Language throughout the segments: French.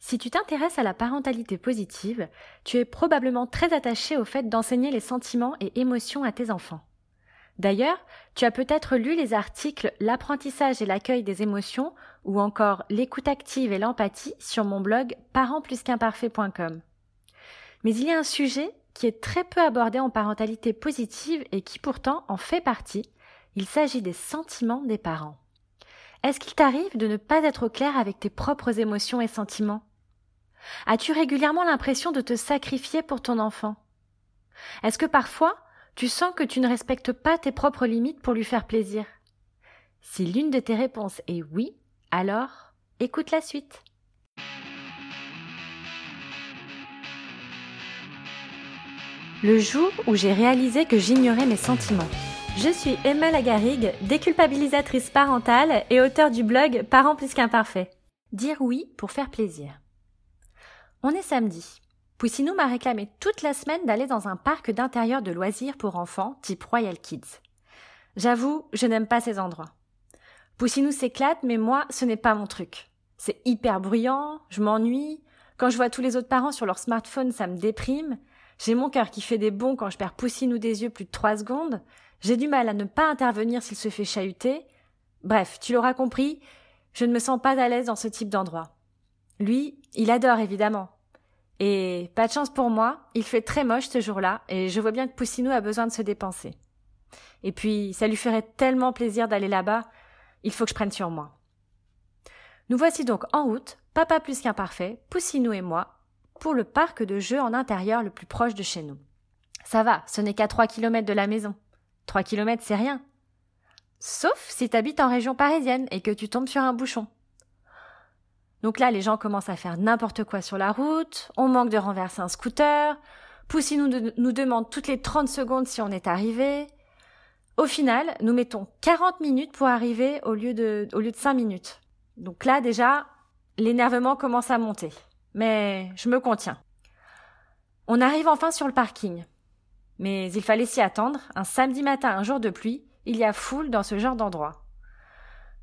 Si tu t'intéresses à la parentalité positive, tu es probablement très attaché au fait d'enseigner les sentiments et émotions à tes enfants. D'ailleurs, tu as peut-être lu les articles L'apprentissage et l'accueil des émotions ou encore L'écoute active et l'empathie sur mon blog parentplusqu'imparfait.com. Mais il y a un sujet qui est très peu abordé en parentalité positive et qui pourtant en fait partie. Il s'agit des sentiments des parents. Est-ce qu'il t'arrive de ne pas être au clair avec tes propres émotions et sentiments? As-tu régulièrement l'impression de te sacrifier pour ton enfant? Est-ce que parfois tu sens que tu ne respectes pas tes propres limites pour lui faire plaisir? Si l'une de tes réponses est oui, alors écoute la suite. Le jour où j'ai réalisé que j'ignorais mes sentiments. Je suis Emma Lagarigue, déculpabilisatrice parentale et auteur du blog Parents plus qu'imparfaits. Dire oui pour faire plaisir. On est samedi. Poussinou m'a réclamé toute la semaine d'aller dans un parc d'intérieur de loisirs pour enfants type Royal Kids. J'avoue, je n'aime pas ces endroits. Poussinou s'éclate, mais moi, ce n'est pas mon truc. C'est hyper bruyant, je m'ennuie. Quand je vois tous les autres parents sur leur smartphone, ça me déprime. J'ai mon cœur qui fait des bons quand je perds Poussinou des yeux plus de trois secondes. J'ai du mal à ne pas intervenir s'il se fait chahuter. Bref, tu l'auras compris, je ne me sens pas à l'aise dans ce type d'endroit. Lui, il adore évidemment. Et pas de chance pour moi, il fait très moche ce jour-là, et je vois bien que Poussinou a besoin de se dépenser. Et puis, ça lui ferait tellement plaisir d'aller là-bas, il faut que je prenne sur moi. Nous voici donc en route, papa plus qu'imparfait, Poussinou et moi, pour le parc de jeux en intérieur le plus proche de chez nous. Ça va, ce n'est qu'à trois kilomètres de la maison. Trois kilomètres, c'est rien. Sauf si t'habites en région parisienne et que tu tombes sur un bouchon. Donc là, les gens commencent à faire n'importe quoi sur la route, on manque de renverser un scooter, Poussy nous, demande toutes les 30 secondes si on est arrivé. Au final, nous mettons 40 minutes pour arriver au lieu de, au lieu de 5 minutes. Donc là, déjà, l'énervement commence à monter. Mais je me contiens. On arrive enfin sur le parking. Mais il fallait s'y attendre. Un samedi matin, un jour de pluie, il y a foule dans ce genre d'endroit.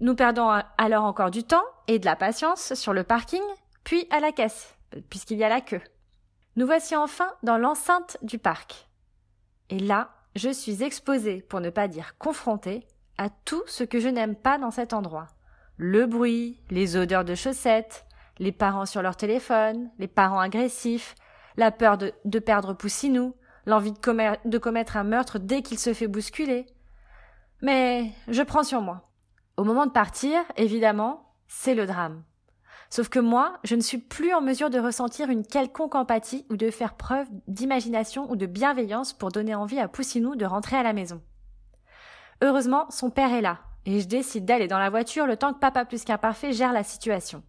Nous perdons alors encore du temps et de la patience sur le parking, puis à la caisse, puisqu'il y a la queue. Nous voici enfin dans l'enceinte du parc. Et là, je suis exposée, pour ne pas dire confrontée, à tout ce que je n'aime pas dans cet endroit. Le bruit, les odeurs de chaussettes, les parents sur leur téléphone, les parents agressifs, la peur de, perdre Poussinou, l'envie de commettre un meurtre dès qu'il se fait bousculer. Mais je prends sur moi. Au moment de partir, évidemment, c'est le drame. Sauf que moi, je ne suis plus en mesure de ressentir une quelconque empathie ou de faire preuve d'imagination ou de bienveillance pour donner envie à Poussinou de rentrer à la maison. Heureusement, son père est là, et je décide d'aller dans la voiture le temps que papa plus qu'imparfait gère la situation.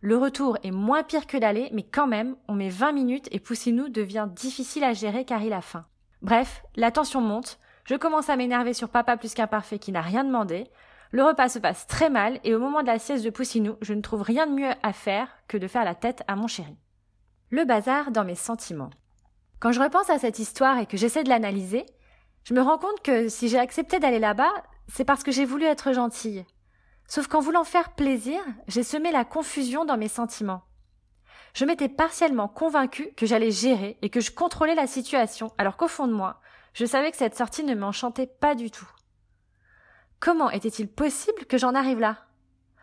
Le retour est moins pire que l'aller, mais quand même, on met 20 minutes et Poussinou devient difficile à gérer car il a faim. Bref, la tension monte, je commence à m'énerver sur papa plus qu'imparfait qui n'a rien demandé, le repas se passe très mal et au moment de la sieste de Poussinou, je ne trouve rien de mieux à faire que de faire la tête à mon chéri. Le bazar dans mes sentiments. Quand je repense à cette histoire et que j'essaie de l'analyser, je me rends compte que si j'ai accepté d'aller là-bas, c'est parce que j'ai voulu être gentille. Sauf qu'en voulant faire plaisir, j'ai semé la confusion dans mes sentiments. Je m'étais partiellement convaincue que j'allais gérer et que je contrôlais la situation, alors qu'au fond de moi, je savais que cette sortie ne m'enchantait pas du tout. Comment était-il possible que j'en arrive là?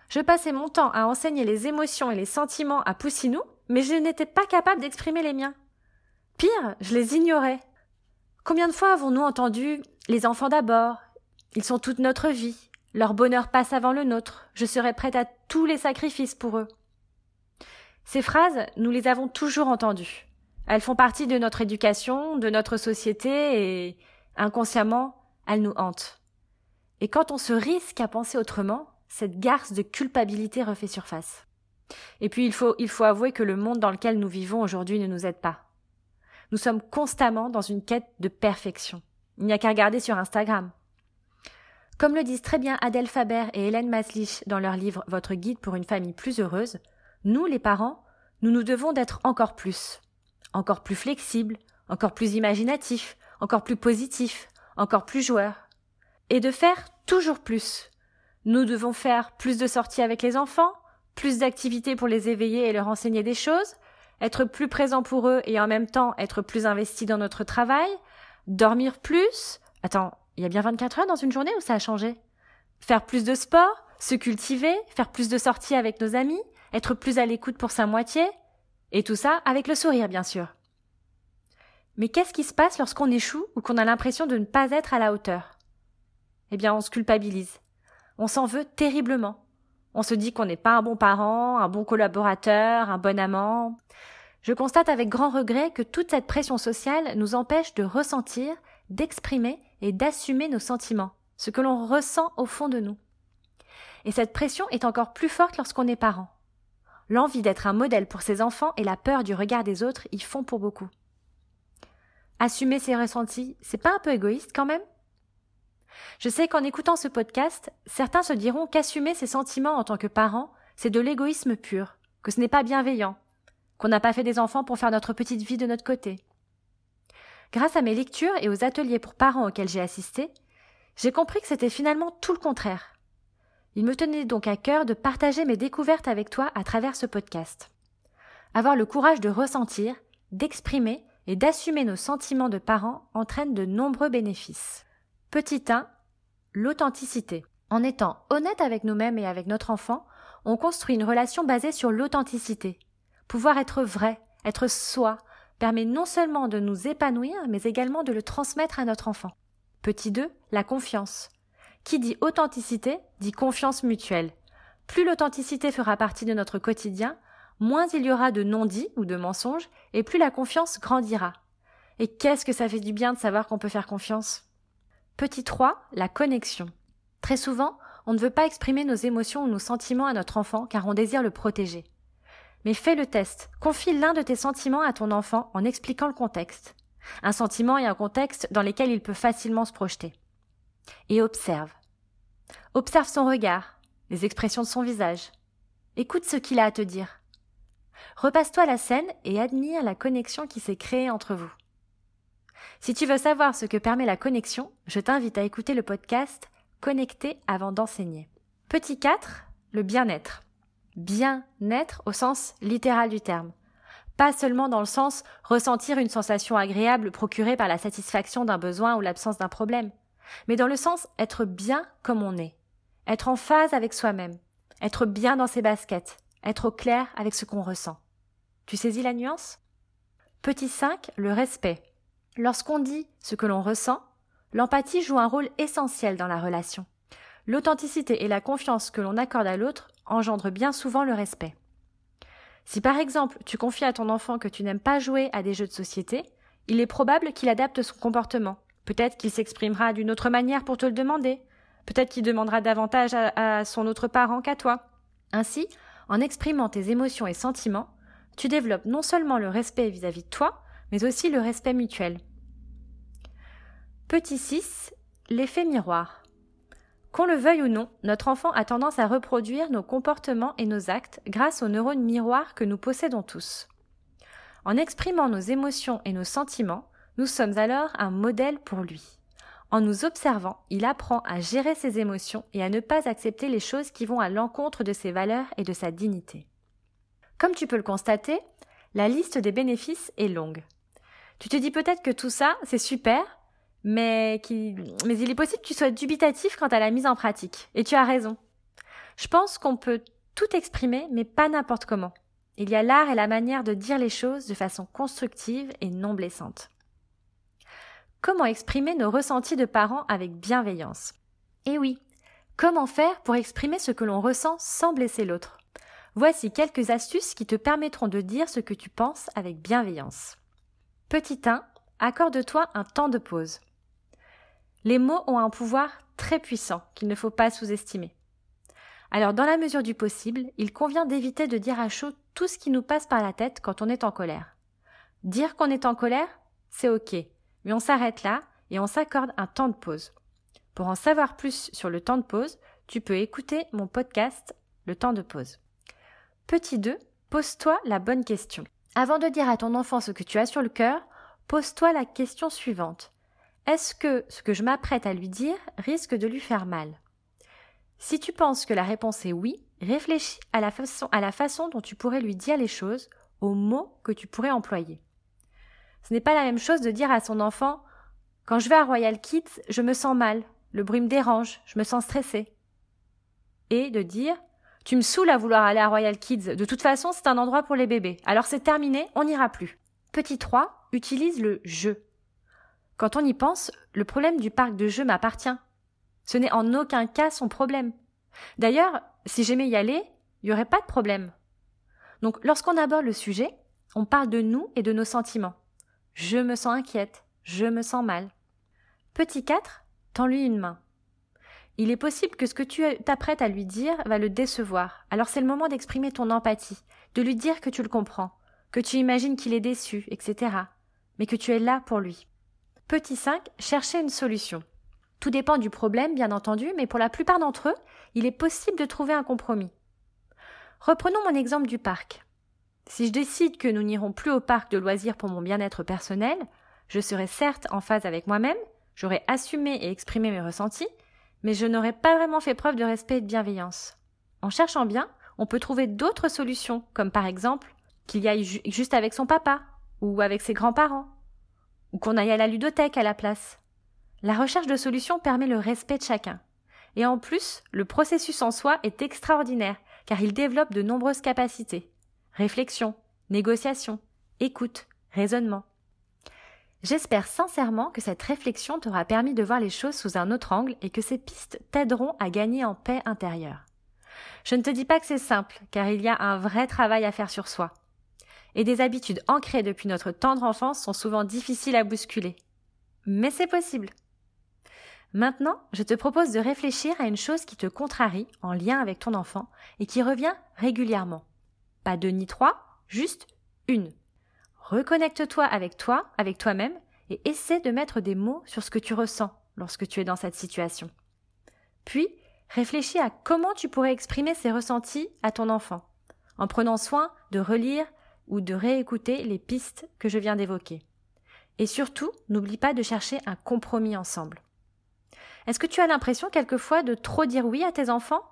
Je passais mon temps à enseigner les émotions et les sentiments à Poussinou, mais je n'étais pas capable d'exprimer les miens. Pire, je les ignorais. Combien de fois avons-nous entendu les enfants d'abord Ils sont toute notre vie. Leur bonheur passe avant le nôtre. Je serai prête à tous les sacrifices pour eux. Ces phrases, nous les avons toujours entendues. Elles font partie de notre éducation, de notre société et, inconsciemment, elles nous hantent. Et quand on se risque à penser autrement, cette garce de culpabilité refait surface. Et puis il faut, il faut avouer que le monde dans lequel nous vivons aujourd'hui ne nous aide pas. Nous sommes constamment dans une quête de perfection. Il n'y a qu'à regarder sur Instagram. Comme le disent très bien Adèle Faber et Hélène Maslich dans leur livre Votre guide pour une famille plus heureuse, nous, les parents, nous nous devons d'être encore plus. Encore plus flexibles, encore plus imaginatifs, encore plus positifs, encore plus joueurs et de faire toujours plus. Nous devons faire plus de sorties avec les enfants, plus d'activités pour les éveiller et leur enseigner des choses, être plus présent pour eux et en même temps être plus investi dans notre travail, dormir plus. Attends, il y a bien 24 heures dans une journée ou ça a changé? Faire plus de sport, se cultiver, faire plus de sorties avec nos amis, être plus à l'écoute pour sa moitié, et tout ça avec le sourire bien sûr. Mais qu'est-ce qui se passe lorsqu'on échoue ou qu'on a l'impression de ne pas être à la hauteur? Eh bien, on se culpabilise. On s'en veut terriblement. On se dit qu'on n'est pas un bon parent, un bon collaborateur, un bon amant. Je constate avec grand regret que toute cette pression sociale nous empêche de ressentir, d'exprimer et d'assumer nos sentiments, ce que l'on ressent au fond de nous. Et cette pression est encore plus forte lorsqu'on est parent. L'envie d'être un modèle pour ses enfants et la peur du regard des autres y font pour beaucoup. Assumer ses ressentis, c'est pas un peu égoïste quand même? Je sais qu'en écoutant ce podcast, certains se diront qu'assumer ses sentiments en tant que parent, c'est de l'égoïsme pur, que ce n'est pas bienveillant, qu'on n'a pas fait des enfants pour faire notre petite vie de notre côté. Grâce à mes lectures et aux ateliers pour parents auxquels j'ai assisté, j'ai compris que c'était finalement tout le contraire. Il me tenait donc à cœur de partager mes découvertes avec toi à travers ce podcast. Avoir le courage de ressentir, d'exprimer et d'assumer nos sentiments de parents entraîne de nombreux bénéfices. Petit 1. L'authenticité. En étant honnête avec nous-mêmes et avec notre enfant, on construit une relation basée sur l'authenticité. Pouvoir être vrai, être soi, permet non seulement de nous épanouir, mais également de le transmettre à notre enfant. Petit 2. La confiance. Qui dit authenticité dit confiance mutuelle. Plus l'authenticité fera partie de notre quotidien, moins il y aura de non-dits ou de mensonges, et plus la confiance grandira. Et qu'est-ce que ça fait du bien de savoir qu'on peut faire confiance? Petit 3, la connexion. Très souvent, on ne veut pas exprimer nos émotions ou nos sentiments à notre enfant car on désire le protéger. Mais fais le test. Confie l'un de tes sentiments à ton enfant en expliquant le contexte. Un sentiment et un contexte dans lesquels il peut facilement se projeter. Et observe. Observe son regard, les expressions de son visage. Écoute ce qu'il a à te dire. Repasse-toi la scène et admire la connexion qui s'est créée entre vous. Si tu veux savoir ce que permet la connexion, je t'invite à écouter le podcast Connecter avant d'enseigner. Petit 4, le bien-être. Bien-être au sens littéral du terme. Pas seulement dans le sens ressentir une sensation agréable procurée par la satisfaction d'un besoin ou l'absence d'un problème, mais dans le sens être bien comme on est, être en phase avec soi-même, être bien dans ses baskets, être au clair avec ce qu'on ressent. Tu saisis la nuance? Petit 5, le respect. Lorsqu'on dit ce que l'on ressent, l'empathie joue un rôle essentiel dans la relation. L'authenticité et la confiance que l'on accorde à l'autre engendrent bien souvent le respect. Si par exemple tu confies à ton enfant que tu n'aimes pas jouer à des jeux de société, il est probable qu'il adapte son comportement. Peut-être qu'il s'exprimera d'une autre manière pour te le demander. Peut-être qu'il demandera davantage à, son autre parent qu'à toi. Ainsi, en exprimant tes émotions et sentiments, tu développes non seulement le respect vis-à-vis de toi, mais aussi le respect mutuel. Petit 6. L'effet miroir. Qu'on le veuille ou non, notre enfant a tendance à reproduire nos comportements et nos actes grâce aux neurones miroirs que nous possédons tous. En exprimant nos émotions et nos sentiments, nous sommes alors un modèle pour lui. En nous observant, il apprend à gérer ses émotions et à ne pas accepter les choses qui vont à l'encontre de ses valeurs et de sa dignité. Comme tu peux le constater, la liste des bénéfices est longue. Tu te dis peut-être que tout ça, c'est super, mais, mais il est possible que tu sois dubitatif quant à la mise en pratique. Et tu as raison. Je pense qu'on peut tout exprimer, mais pas n'importe comment. Il y a l'art et la manière de dire les choses de façon constructive et non blessante. Comment exprimer nos ressentis de parents avec bienveillance? Eh oui, comment faire pour exprimer ce que l'on ressent sans blesser l'autre? Voici quelques astuces qui te permettront de dire ce que tu penses avec bienveillance. Petit 1, accorde-toi un temps de pause. Les mots ont un pouvoir très puissant qu'il ne faut pas sous-estimer. Alors, dans la mesure du possible, il convient d'éviter de dire à chaud tout ce qui nous passe par la tête quand on est en colère. Dire qu'on est en colère, c'est ok, mais on s'arrête là et on s'accorde un temps de pause. Pour en savoir plus sur le temps de pause, tu peux écouter mon podcast Le temps de pause. Petit 2, pose-toi la bonne question. Avant de dire à ton enfant ce que tu as sur le cœur, pose-toi la question suivante. Est-ce que ce que je m'apprête à lui dire risque de lui faire mal? Si tu penses que la réponse est oui, réfléchis à la, façon, à la façon dont tu pourrais lui dire les choses, aux mots que tu pourrais employer. Ce n'est pas la même chose de dire à son enfant Quand je vais à Royal Kids, je me sens mal, le bruit me dérange, je me sens stressé. Et de dire Tu me saoules à vouloir aller à Royal Kids, de toute façon c'est un endroit pour les bébés, alors c'est terminé, on n'ira plus. Petit 3 utilise le je. Quand on y pense, le problème du parc de jeux m'appartient. Ce n'est en aucun cas son problème. D'ailleurs, si j'aimais y aller, il n'y aurait pas de problème. Donc, lorsqu'on aborde le sujet, on parle de nous et de nos sentiments. Je me sens inquiète, je me sens mal. Petit 4, tends-lui une main. Il est possible que ce que tu t'apprêtes à lui dire va le décevoir. Alors c'est le moment d'exprimer ton empathie, de lui dire que tu le comprends, que tu imagines qu'il est déçu, etc. Mais que tu es là pour lui. Petit 5, chercher une solution. Tout dépend du problème, bien entendu, mais pour la plupart d'entre eux, il est possible de trouver un compromis. Reprenons mon exemple du parc. Si je décide que nous n'irons plus au parc de loisirs pour mon bien-être personnel, je serai certes en phase avec moi-même, j'aurai assumé et exprimé mes ressentis, mais je n'aurai pas vraiment fait preuve de respect et de bienveillance. En cherchant bien, on peut trouver d'autres solutions, comme par exemple qu'il y aille juste avec son papa, ou avec ses grands-parents, ou qu'on aille à la ludothèque à la place. La recherche de solutions permet le respect de chacun. Et en plus, le processus en soi est extraordinaire, car il développe de nombreuses capacités. Réflexion, négociation, écoute, raisonnement. J'espère sincèrement que cette réflexion t'aura permis de voir les choses sous un autre angle et que ces pistes t'aideront à gagner en paix intérieure. Je ne te dis pas que c'est simple, car il y a un vrai travail à faire sur soi. Et des habitudes ancrées depuis notre tendre enfance sont souvent difficiles à bousculer. Mais c'est possible. Maintenant, je te propose de réfléchir à une chose qui te contrarie en lien avec ton enfant et qui revient régulièrement. Pas deux ni trois, juste une. Reconnecte-toi avec toi, avec toi-même, et essaie de mettre des mots sur ce que tu ressens lorsque tu es dans cette situation. Puis, réfléchis à comment tu pourrais exprimer ces ressentis à ton enfant, en prenant soin de relire ou de réécouter les pistes que je viens d'évoquer. Et surtout, n'oublie pas de chercher un compromis ensemble. Est-ce que tu as l'impression quelquefois de trop dire oui à tes enfants?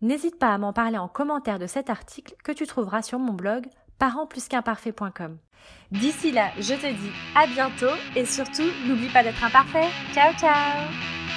N'hésite pas à m'en parler en commentaire de cet article que tu trouveras sur mon blog parentsplusqu'imparfait.com. D'ici là, je te dis à bientôt et surtout, n'oublie pas d'être imparfait. Ciao ciao